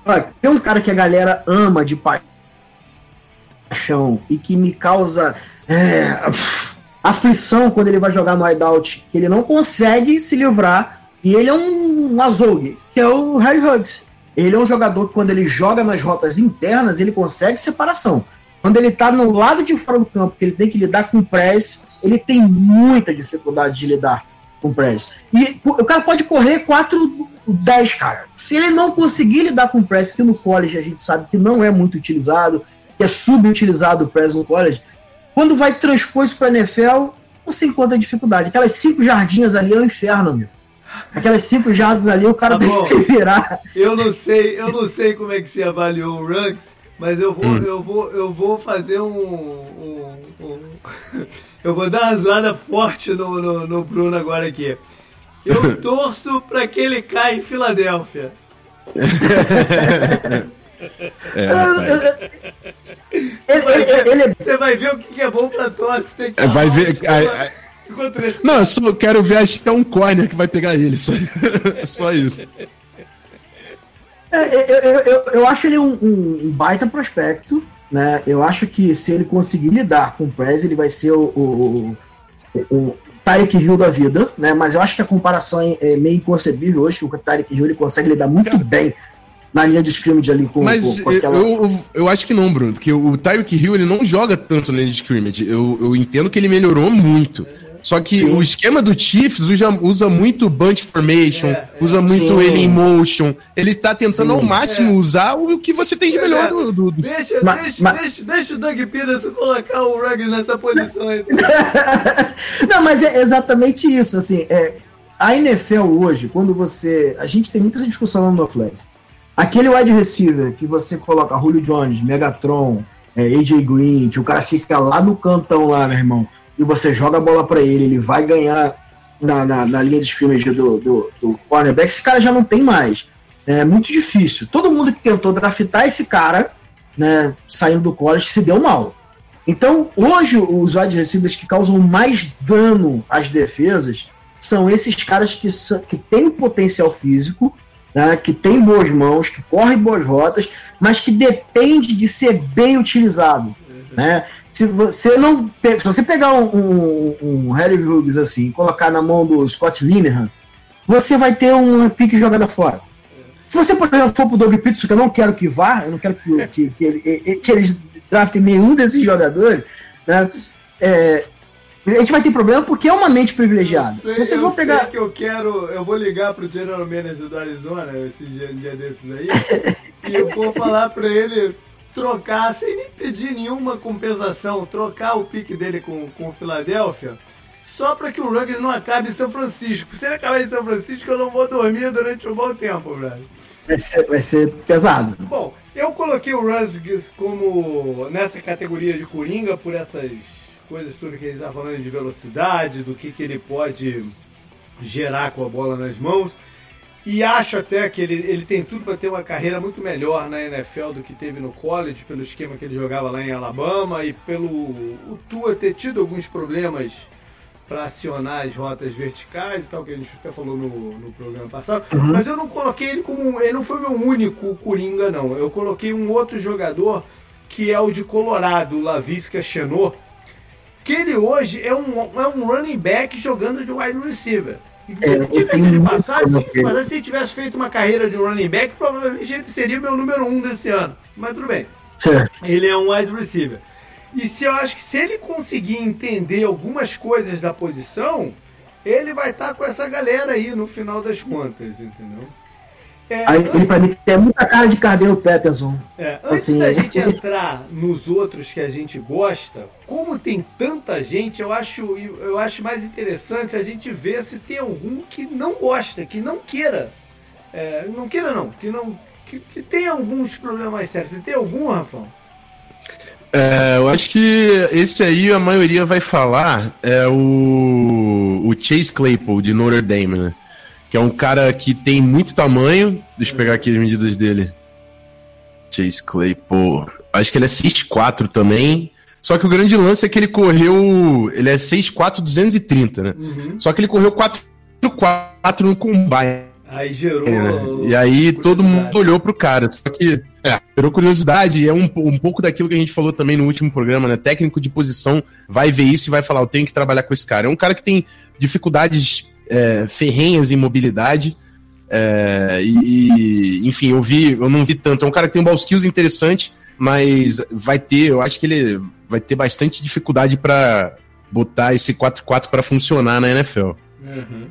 Olha, tem um cara que a galera ama de pai paixão e que me causa é, aflição quando ele vai jogar no hideout, que ele não consegue se livrar e ele é um, um azougue, que é o Harry Huggs. Ele é um jogador que quando ele joga nas rotas internas, ele consegue separação. Quando ele tá no lado de fora do campo, que ele tem que lidar com press, ele tem muita dificuldade de lidar com press. E o cara pode correr 4, 10, cara. Se ele não conseguir lidar com press, que no college a gente sabe que não é muito utilizado, que é subutilizado o press no college, quando vai transpor isso para NFL, você encontra dificuldade. Aquelas cinco jardinhas ali é um inferno, meu. Aquelas cinco jardas ali, o cara tá tem que se virar. Eu não sei, eu não sei como é que se avaliou o Ruggs, mas eu vou, hum. eu vou, eu vou fazer um, um, um eu vou dar uma zoada forte no, no, no Bruno agora aqui. Eu torço para que ele caia em Filadélfia. É, ele, ele, ele, você vai ver o que é bom pra tosse. Tem que vai ver. Não, eu só quero ver, acho que é um corner que vai pegar ele. Só, só isso. É, eu, eu, eu, acho ele um, um, baita prospecto. Né? Eu acho que se ele conseguir lidar com o Prez, ele vai ser o, o, o, o Tarek Hill da vida, né? Mas eu acho que a comparação é, é meio inconcebível hoje, que o Tarek Hill ele consegue lidar muito bem na linha de scrimmage ali com, Mas com, com aquela... eu, eu acho que não, Bruno, porque o Tyreek Hill ele não joga tanto na linha de scrimmage. Eu, eu entendo que ele melhorou muito. Só que Sim. o esquema do Chiefs usa, usa muito bunch formation, é, é. usa muito Sim. ele em motion. Ele tá tentando Sim. ao máximo é. usar o que você tem de melhor do. do, do... Deixa, mas, deixa, mas... deixa, deixa o Doug Peterson colocar o Ruggs nessa posição aí. Não, mas é exatamente isso. Assim, é, a NFL hoje, quando você. A gente tem muita discussão no Flex. Aquele wide receiver que você coloca Julio Jones, Megatron, é, AJ Green, que o cara fica lá no cantão lá, meu irmão e você joga a bola para ele, ele vai ganhar na, na, na linha de scrimmage do, do, do, cornerback, esse cara já não tem mais. É muito difícil. Todo mundo que tentou draftar esse cara, né, saindo do college, se deu mal. Então, hoje, os wide receivers que causam mais dano às defesas são esses caras que, são, que têm potencial físico, né, que têm boas mãos, que correm boas rotas, mas que depende de ser bem utilizado. Né? Se você não. Se você pegar um, um, um Harry Hughes assim e colocar na mão do Scott Linehan, você vai ter um pique jogada fora. Se você, por exemplo, for pro Doug Peterson, que eu não quero que vá, eu não quero que, que, que, ele, que eles draftem nenhum desses jogadores, né? É, a gente vai ter problema porque é uma mente privilegiada. Sei, Se vocês vão pegar. que eu quero. Eu vou ligar pro General Manager do Arizona, esse dia, dia desses aí, e eu vou falar pra ele trocar, sem nem pedir nenhuma compensação, trocar o pique dele com, com o Philadelphia, só para que o Ruggers não acabe em São Francisco. Se ele acabar em São Francisco, eu não vou dormir durante um bom tempo, velho. Vai ser, vai ser pesado. Bom, eu coloquei o Ruggers como nessa categoria de Coringa por essas coisas tudo que ele está falando de velocidade, do que, que ele pode gerar com a bola nas mãos. E acho até que ele, ele tem tudo para ter uma carreira muito melhor na NFL do que teve no college, pelo esquema que ele jogava lá em Alabama e pelo o Tua ter tido alguns problemas para acionar as rotas verticais e tal, que a gente até falou no, no programa passado. Uhum. Mas eu não coloquei ele como. Ele não foi meu único Coringa, não. Eu coloquei um outro jogador que é o de Colorado, o Lavisca Chenot, que ele hoje é um, é um running back jogando de wide receiver. É, Diga-se de passagem, mas se ele tivesse feito uma carreira de running back, provavelmente ele seria o meu número um desse ano. Mas tudo bem. Certo. Ele é um wide receiver. E se eu acho que se ele conseguir entender algumas coisas da posição, ele vai estar tá com essa galera aí no final das contas, entendeu? É, Aí, ele pra mim tem muita cara de Cardeu Peterson. É, antes assim, da gente entrar nos outros que a gente gosta, como tem tanta gente, eu acho, eu acho mais interessante a gente ver se tem algum que não gosta, que não queira. É, não queira não, que não. Que, que tem alguns problemas sérios. Você tem algum, Rafão? É, eu acho que esse aí a maioria vai falar é o, o Chase Claypool de Notre Dame, né? Que é um cara que tem muito tamanho. Deixa eu pegar aqui as medidas dele. Chase Claypool. Acho que ele é 6'4 também. Só que o grande lance é que ele correu. Ele é 6'4, 230, né? Uhum. Só que ele correu 4'4 no combine. Aí gerou. É, né? E aí todo mundo olhou pro cara. Só que é, gerou curiosidade. E é um, um pouco daquilo que a gente falou também no último programa, né? Técnico de posição vai ver isso e vai falar: eu tenho que trabalhar com esse cara. É um cara que tem dificuldades é, ferrenhas em mobilidade. É, e, enfim, eu vi, eu não vi tanto. É um cara que tem um ball skills interessante, mas vai ter, eu acho que ele vai ter bastante dificuldade para botar esse 4-4 para funcionar na NFL. Uhum.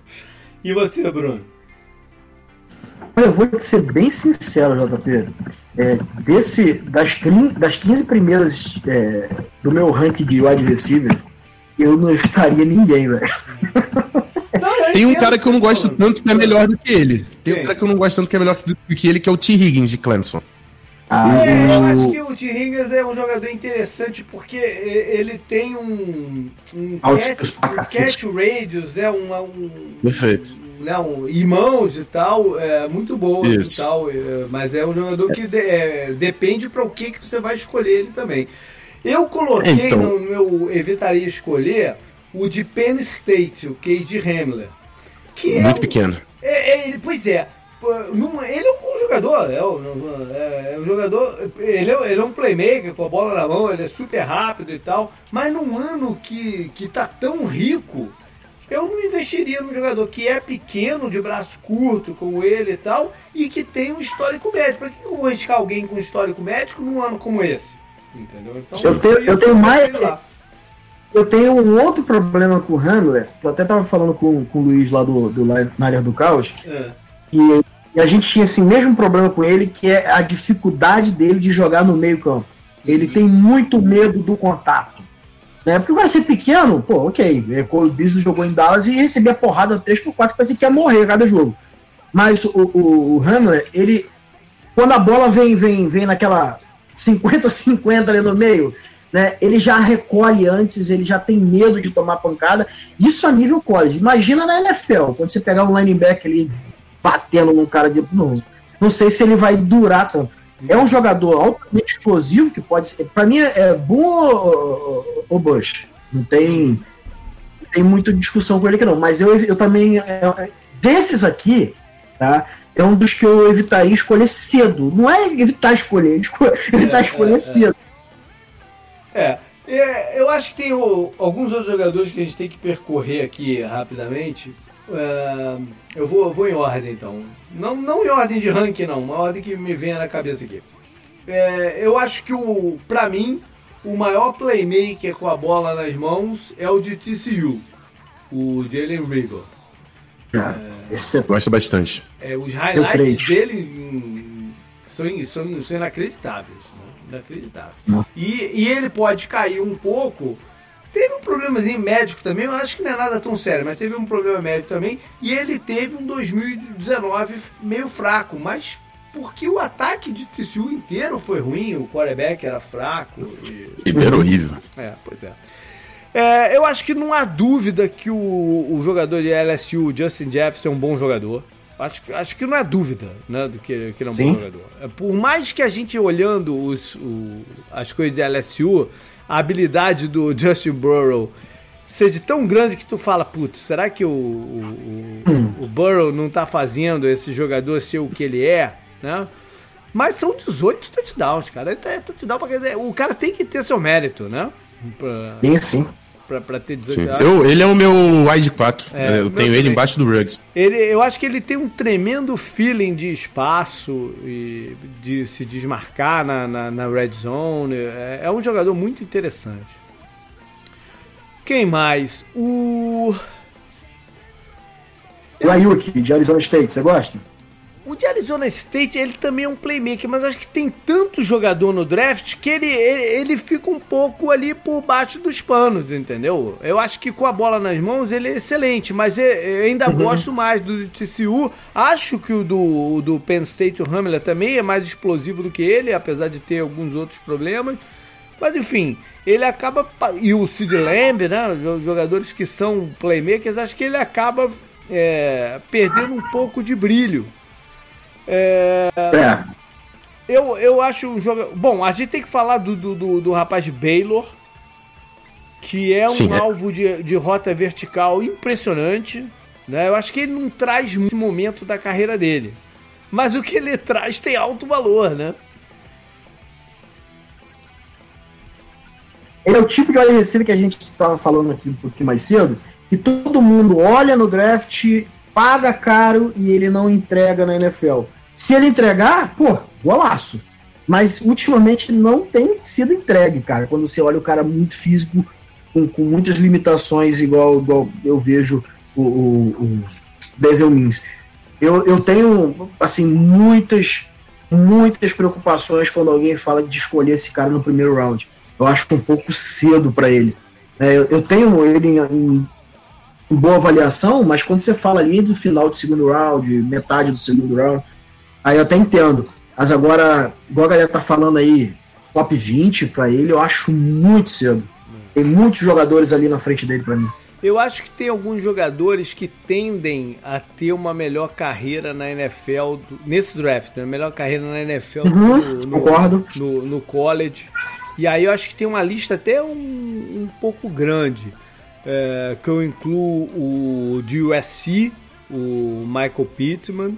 E você, Bruno? Eu vou ser bem sincero, JP. É, desse, das, das 15 primeiras é, do meu ranking de wide receiver, eu não estaria ninguém, velho. Tem um cara que eu não gosto tanto que é melhor do que ele. Tem um cara que eu não gosto tanto que é melhor do que ele, que é o T. Higgins de Clemson. Ah, é, eu acho que o T. Higgins é um jogador interessante porque ele tem um, um, catch, um catch radius, né? Um, um, Perfeito. Né, um, e mãos e tal, é, muito boa e tal, é, mas é um jogador que de, é, depende para o que, que você vai escolher ele também. Eu coloquei então. no meu evitaria escolher o de Penn State, o Cade Hamler. Que Muito é pequeno. É, é, pois é. Ele é um bom jogador, é um, é, é um jogador. Ele é, ele é um playmaker com a bola na mão, ele é super rápido e tal. Mas num ano que, que tá tão rico, eu não investiria num jogador que é pequeno, de braço curto, como ele e tal, e que tem um histórico médico. Para que eu vou arriscar alguém com um histórico médico num ano como esse? Entendeu? Então, eu tenho, eu tenho mais. Eu tenho um outro problema com o que eu até tava falando com, com o Luiz lá do, do na área do caos, é. e, e, a gente tinha esse mesmo problema com ele, que é a dificuldade dele de jogar no meio campo. Ele tem muito medo do contato. Né? Porque o cara ser pequeno, pô, ok. É, o Beasley jogou em Dallas e recebia porrada 3x4, parecia que ia morrer cada jogo. Mas o, o, o Hamler, ele. Quando a bola vem, vem, vem naquela 50-50 ali no meio, né? Ele já recolhe antes, ele já tem medo de tomar pancada. Isso a nível college. Imagina na NFL, quando você pegar um linebacker ali batendo num cara de. Não, não sei se ele vai durar tanto. É um jogador altamente explosivo que pode ser. Para mim é bom o Bush. Não tem, não tem muita discussão com ele aqui não. Mas eu, eu também. É, é, desses aqui, tá? É um dos que eu evitaria escolher cedo. Não é evitar escolher, evitar é, escolher é, é. cedo. É, é, eu acho que tem o, alguns outros jogadores que a gente tem que percorrer aqui rapidamente. É, eu, vou, eu vou em ordem então. Não, não em ordem de ranking, não, uma ordem que me venha na cabeça aqui. É, eu acho que, o, pra mim, o maior playmaker com a bola nas mãos é o de TCU, o Jalen Rigor. Ah, é, esse eu gosto bastante. É, os highlights dele hum, são, são, são inacreditáveis inacreditável. E, e ele pode cair um pouco. Teve um problemazinho médico também, eu acho que não é nada tão sério, mas teve um problema médico também. E ele teve um 2019 meio fraco, mas porque o ataque de TCU inteiro foi ruim, o quarterback era fraco. E... era horrível. É, pois é. é. Eu acho que não há dúvida que o, o jogador de LSU, Justin Jefferson, é um bom jogador. Acho, acho que não é dúvida né, do que, que ele é um Sim. bom jogador. É, por mais que a gente olhando os, o, as coisas de LSU, a habilidade do Justin Burrow seja tão grande que tu fala, putz, será que o, o, o, o Burrow não tá fazendo esse jogador ser o que ele é, né? Mas são 18 touchdowns, cara. É touchdown pra... O cara tem que ter seu mérito, né? Pra... Sim, sim pra, ter 18 anos. Eu, ele é o meu wide 4. É, eu tenho ele embaixo do Ruggs. Ele, eu acho que ele tem um tremendo feeling de espaço e de se desmarcar na, na, na red zone. É, é um jogador muito interessante. Quem mais? O. O Ayuki, de Arizona State, você gosta? O de Arizona State, ele também é um playmaker, mas acho que tem tanto jogador no draft que ele, ele, ele, fica um pouco ali por baixo dos panos, entendeu? Eu acho que com a bola nas mãos ele é excelente, mas eu ainda uhum. gosto mais do TCU. Acho que o do, do Penn State, o Hamler, também é mais explosivo do que ele, apesar de ter alguns outros problemas. Mas enfim, ele acaba. E o Sid Lamb, né? Jogadores que são playmakers, acho que ele acaba é, perdendo um pouco de brilho é... é. Eu, eu acho um jogo. Bom, a gente tem que falar do, do, do, do rapaz de Baylor, que é um Sim, é. alvo de, de rota vertical impressionante. Né? Eu acho que ele não traz muito momento da carreira dele. Mas o que ele traz tem alto valor, né? Ele é o tipo de wide receiver que a gente estava falando aqui um pouquinho mais cedo, que todo mundo olha no draft paga caro e ele não entrega na NFL. Se ele entregar, pô, golaço. Mas ultimamente não tem sido entregue, cara. Quando você olha o cara muito físico, com, com muitas limitações, igual, igual eu vejo o, o, o Denzel. Eu, eu tenho, assim, muitas, muitas preocupações quando alguém fala de escolher esse cara no primeiro round. Eu acho um pouco cedo para ele. É, eu, eu, tenho ele em, em boa avaliação, mas quando você fala ali do final do segundo round, metade do segundo round, aí eu até entendo. Mas agora, igual a galera tá falando aí, top 20 para ele, eu acho muito cedo. Tem muitos jogadores ali na frente dele para mim. Eu acho que tem alguns jogadores que tendem a ter uma melhor carreira na NFL, do, nesse draft, né? melhor carreira na NFL uhum, no, concordo. No, no, college. E aí eu acho que tem uma lista até um, um pouco grande. É, que eu incluo o de USC, o Michael Pittman.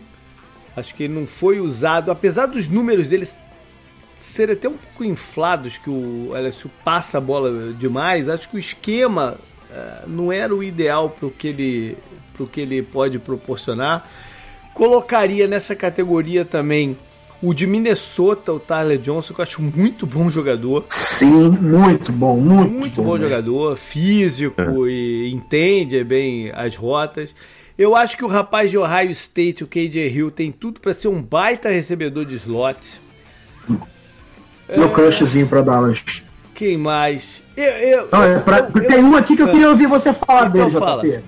Acho que ele não foi usado, apesar dos números deles serem até um pouco inflados, que o LSU passa a bola demais. Acho que o esquema é, não era o ideal para o que ele para o que ele pode proporcionar. Colocaria nessa categoria também o de Minnesota, o Tyler Johnson, que eu acho muito bom jogador. Sim, muito bom, muito, muito bom, bom jogador, físico é. e entende bem as rotas. Eu acho que o rapaz de Ohio State, o KJ Hill, tem tudo para ser um baita recebedor de slot. Meu é... crushzinho para Dallas. Quem mais? Eu, eu, Não, é pra... eu, tem um aqui que eu queria ouvir você falar então dele, fala. JP.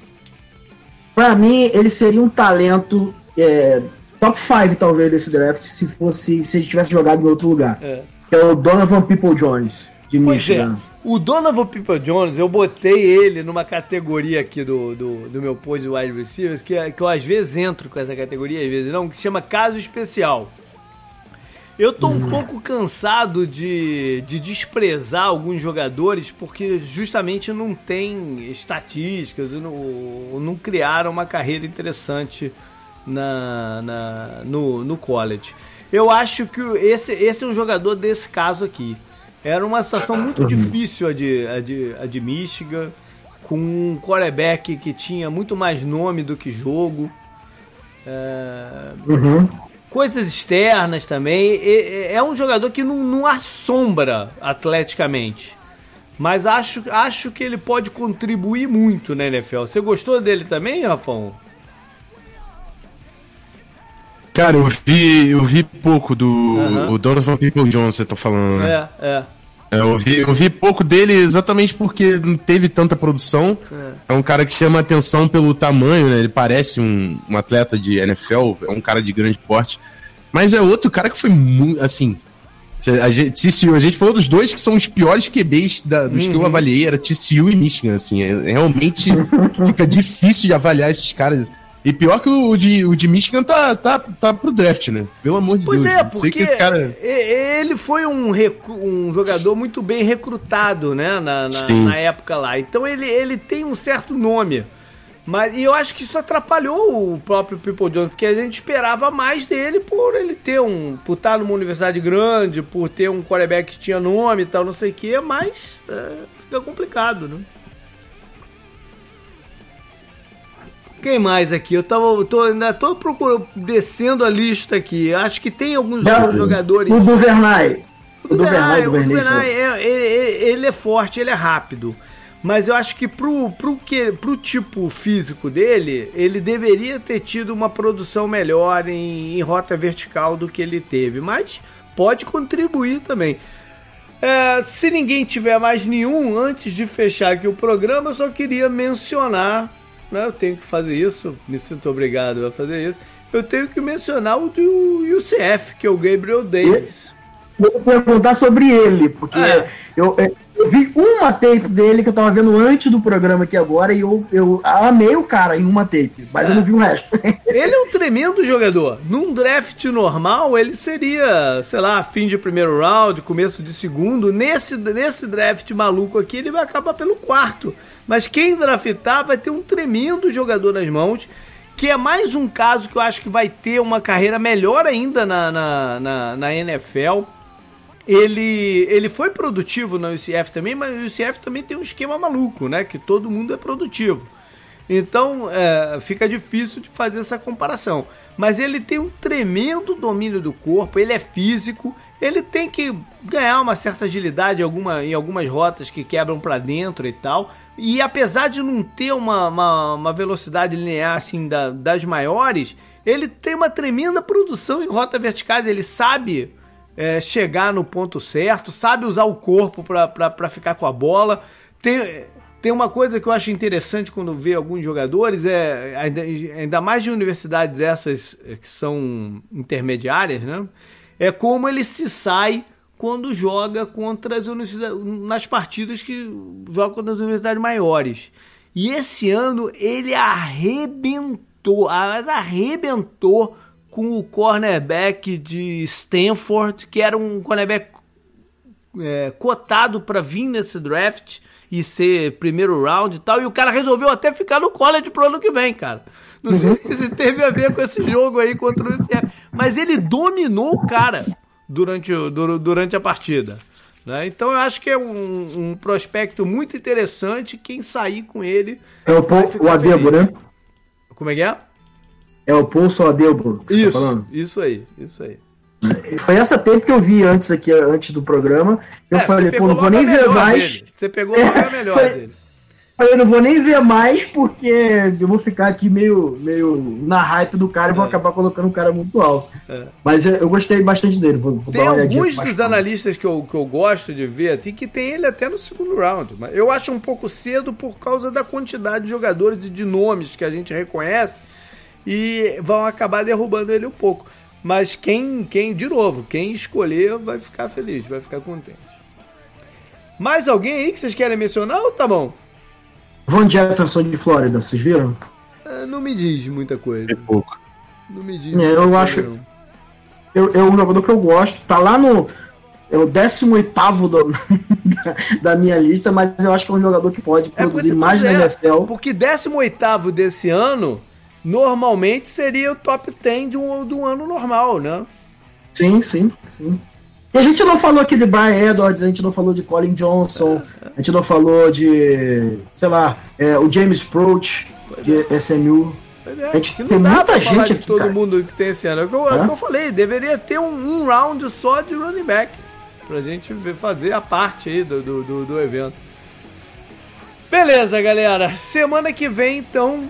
Pra mim, ele seria um talento é, top 5, talvez, desse draft, se fosse se ele tivesse jogado em outro lugar. É. Que é o Donovan People Jones, de pois Michigan. É. O Donovan People Jones, eu botei ele numa categoria aqui do, do, do meu post de wide receivers, que, que eu às vezes entro com essa categoria, às vezes não, que se chama caso especial. Eu tô um pouco cansado de, de desprezar alguns jogadores porque justamente não tem estatísticas, não, não criaram uma carreira interessante na, na, no, no college. Eu acho que esse, esse é um jogador desse caso aqui. Era uma situação muito uhum. difícil a de, a, de, a de Michigan, com um quarterback que tinha muito mais nome do que jogo. É... Uhum. Coisas externas também. É, um jogador que não, não assombra atleticamente. Mas acho, acho que ele pode contribuir muito na NFL. Você gostou dele também, Rafão? Cara, eu vi, eu vi pouco do uhum. o Donovan People Jones, você tá falando, né? É, é. é. Eu vi, eu vi pouco dele exatamente porque não teve tanta produção. É. é um cara que chama atenção pelo tamanho, né? Ele parece um, um atleta de NFL, é um cara de grande porte. Mas é outro cara que foi muito, assim, a gente, TCU, a gente falou dos dois que são os piores QBs da, dos uhum. que eu uhum. avaliei, era TCU e Michigan, assim, é, realmente fica difícil de avaliar esses caras. E pior que o de, o de Michigan tá, tá, tá pro draft, né? Pelo amor de pois Deus. Pois é, porque esse cara... ele foi um, um jogador muito bem recrutado, né? Na, na, na, época lá. Então ele, ele tem um certo nome. Mas, e eu acho que isso atrapalhou o próprio People Jones, porque a gente esperava mais dele por ele ter um. por estar numa universidade grande, por ter um quarterback que tinha nome e tal, não sei o quê, mas é, fica complicado, né? Quem mais aqui? Eu tava, tô, ainda tô procurando, descendo a lista aqui. Acho que tem alguns Não, jogadores. O Duvernay. O Duvernay, o Duvernay é, ele, ele, é forte, ele é rápido. Mas eu acho que pro, pro, que, pro tipo físico dele, ele deveria ter tido uma produção melhor em, em rota vertical do que ele teve. Mas pode contribuir também. É, se ninguém tiver mais nenhum, antes de fechar aqui o programa, eu só queria mencionar né, eu tenho que fazer isso, me sinto obrigado a fazer isso. Eu tenho que mencionar o do UCF, que é o Gabriel Davis. Vou perguntar sobre ele, porque é. eu, eu, vi uma tape dele que eu tava vendo antes do programa aqui agora e eu, eu amei o cara em uma tape, mas é. eu não vi o resto. Ele é um tremendo jogador. Num draft normal, ele seria, sei lá, fim de primeiro round, começo de segundo. Nesse, nesse draft maluco aqui, ele vai acabar pelo quarto. Mas quem draftar vai ter um tremendo jogador nas mãos, que é mais um caso que eu acho que vai ter uma carreira melhor ainda na, na, na, na NFL. Ele, ele foi produtivo na UCF também, mas o UCF também tem um esquema maluco, né? Que todo mundo é produtivo. Então é, fica difícil de fazer essa comparação. Mas ele tem um tremendo domínio do corpo, ele é físico, ele tem que ganhar uma certa agilidade em, alguma, em algumas rotas que quebram para dentro e tal. E apesar de não ter uma, uma, uma velocidade linear assim da, das maiores, ele tem uma tremenda produção em rota verticais. Ele sabe é, chegar no ponto certo, sabe usar o corpo para ficar com a bola. Tem, tem uma coisa que eu acho interessante quando vê alguns jogadores, é ainda mais de universidades essas que são intermediárias, né? É como ele se sai quando joga contra as universidades, nas partidas que joga contra as universidades maiores. E esse ano ele arrebentou, mas arrebentou com o cornerback de Stanford, que era um cornerback é, cotado para vir nesse draft. e ser primeiro round e tal. E o cara resolveu até ficar no college pro ano que vem, cara. Não sei uhum. se teve a ver com esse jogo aí contra o UCF. Mas ele dominou o cara durante, durante a partida. Né? Então eu acho que é um, um, prospecto muito interessante. Quem sair com ele. É o, o Adebo, né? Como é que é? É o Pulso Adebo que isso, tá falando? Isso aí, isso aí. Foi essa tempo que eu vi antes aqui, antes do programa. Eu é, falei, pô, não vou nem ver mais. Dele. Você pegou é, melhor foi, dele. Eu não vou nem ver mais porque eu vou ficar aqui meio, meio na hype do cara e vou é. acabar colocando um cara muito alto. É. Mas eu, gostei bastante dele. Vou, vou tem alguns dos analistas que eu, que eu gosto de ver tem que tem ele até no segundo round. Mas eu acho um pouco cedo por causa da quantidade de jogadores e de nomes que a gente reconhece e vão acabar derrubando ele um pouco. Mas quem, quem de novo, quem escolher vai ficar feliz, vai ficar contente. Mais alguém aí que vocês querem mencionar ou tá bom? Von Jefferson de Flórida, vocês viram? É, não me diz muita coisa. É pouco. Não me diz. É, eu acho. Eu, é um jogador que eu gosto. Tá lá no. É o 18 do, da, da minha lista, mas eu acho que é um jogador que pode é, produzir é mais na NFL. Porque 18 desse ano, normalmente seria o top 10 de um, de um ano normal, né? Sim, sim, sim. E a gente não falou aqui de Brian Edwards, a gente não falou de Colin Johnson, a gente não falou de, sei lá, é, o James Proach, de é. SMU. É, a gente tem muita gente aqui. todo cara. mundo que tem esse ano. É o que eu, é que eu falei, deveria ter um, um, round só de running back. Pra gente ver, fazer a parte aí do, do, do, do evento. Beleza, galera. Semana que vem, então,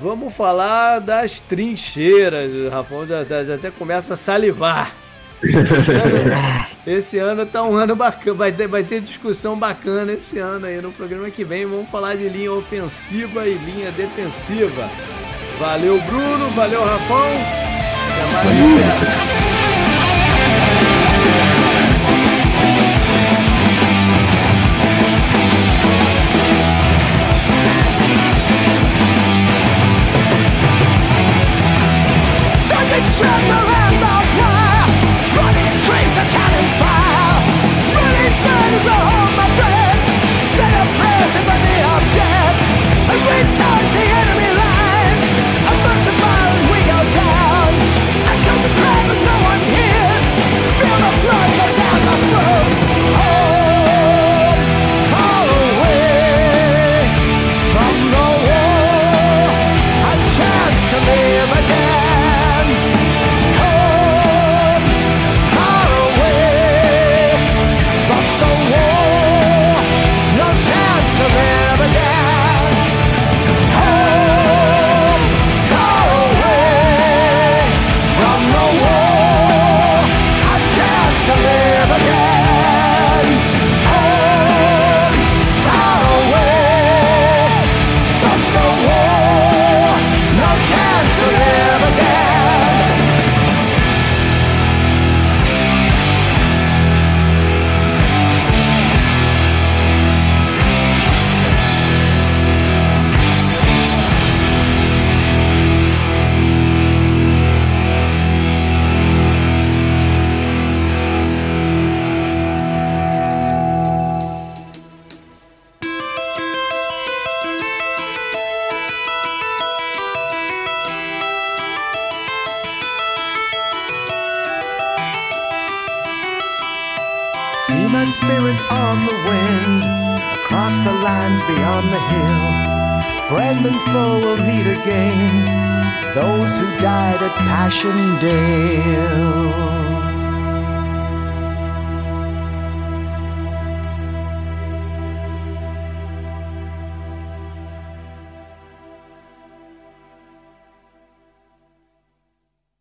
vamos falar das trincheiras. O Rafão já, já até começa a salivar. esse ano tá um ano bacana, vai ter, vai ter discussão bacana esse ano aí no programa que vem. Vamos falar de linha ofensiva e linha defensiva. Valeu, Bruno, valeu, Rafão. Até mais, Running streams of cannon fire Running things